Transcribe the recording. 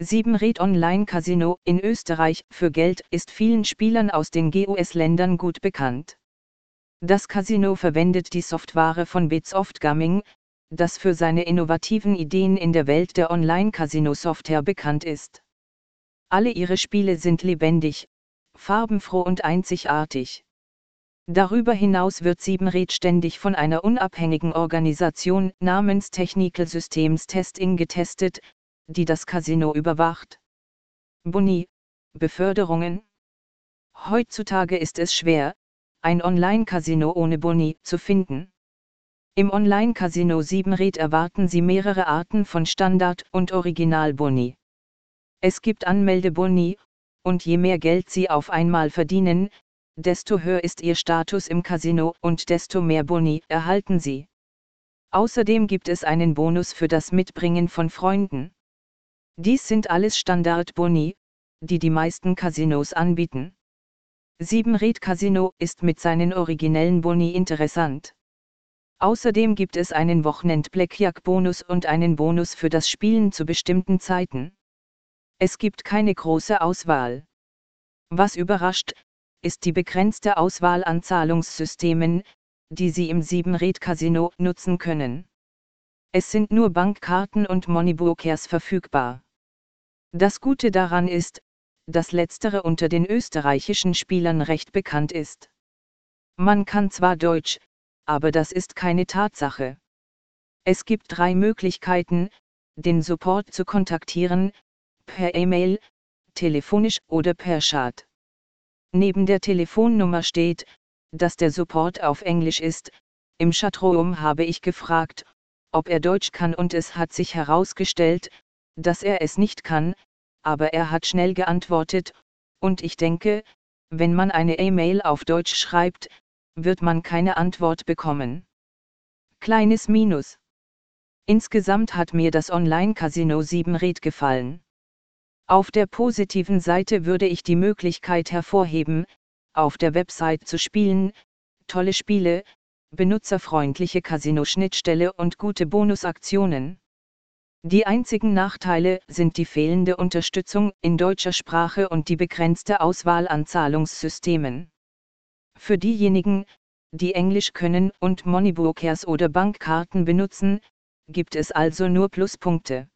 Siebenred Online Casino in Österreich für Geld ist vielen Spielern aus den GUS-Ländern gut bekannt. Das Casino verwendet die Software von Bitsoft Gaming, das für seine innovativen Ideen in der Welt der Online-Casino-Software bekannt ist. Alle ihre Spiele sind lebendig, farbenfroh und einzigartig. Darüber hinaus wird Siebenred ständig von einer unabhängigen Organisation namens Technical Systems Testing getestet, die das Casino überwacht. Boni, Beförderungen. Heutzutage ist es schwer, ein Online-Casino ohne Boni zu finden. Im Online-Casino Siebenred erwarten Sie mehrere Arten von Standard- und Original-Boni. Es gibt Anmeldeboni, und je mehr Geld Sie auf einmal verdienen, desto höher ist Ihr Status im Casino und desto mehr Boni erhalten Sie. Außerdem gibt es einen Bonus für das Mitbringen von Freunden. Dies sind alles Standard-Boni, die die meisten Casinos anbieten. Siebenred Casino ist mit seinen originellen Boni interessant. Außerdem gibt es einen Wochenend Blackjack Bonus und einen Bonus für das Spielen zu bestimmten Zeiten. Es gibt keine große Auswahl. Was überrascht, ist die begrenzte Auswahl an Zahlungssystemen, die Sie im Siebenred Casino nutzen können. Es sind nur Bankkarten und Moneybrokers verfügbar. Das Gute daran ist, dass letztere unter den österreichischen Spielern recht bekannt ist. Man kann zwar Deutsch, aber das ist keine Tatsache. Es gibt drei Möglichkeiten, den Support zu kontaktieren, per E-Mail, telefonisch oder per Chat. Neben der Telefonnummer steht, dass der Support auf Englisch ist, im Chatroom habe ich gefragt, ob er Deutsch kann und es hat sich herausgestellt, dass er es nicht kann, aber er hat schnell geantwortet, und ich denke, wenn man eine E-Mail auf Deutsch schreibt, wird man keine Antwort bekommen. Kleines Minus. Insgesamt hat mir das Online-Casino 7 Red gefallen. Auf der positiven Seite würde ich die Möglichkeit hervorheben, auf der Website zu spielen, tolle Spiele, benutzerfreundliche Casino-Schnittstelle und gute Bonusaktionen. Die einzigen Nachteile sind die fehlende Unterstützung in deutscher Sprache und die begrenzte Auswahl an Zahlungssystemen. Für diejenigen, die Englisch können und Moneybrokers oder Bankkarten benutzen, gibt es also nur Pluspunkte.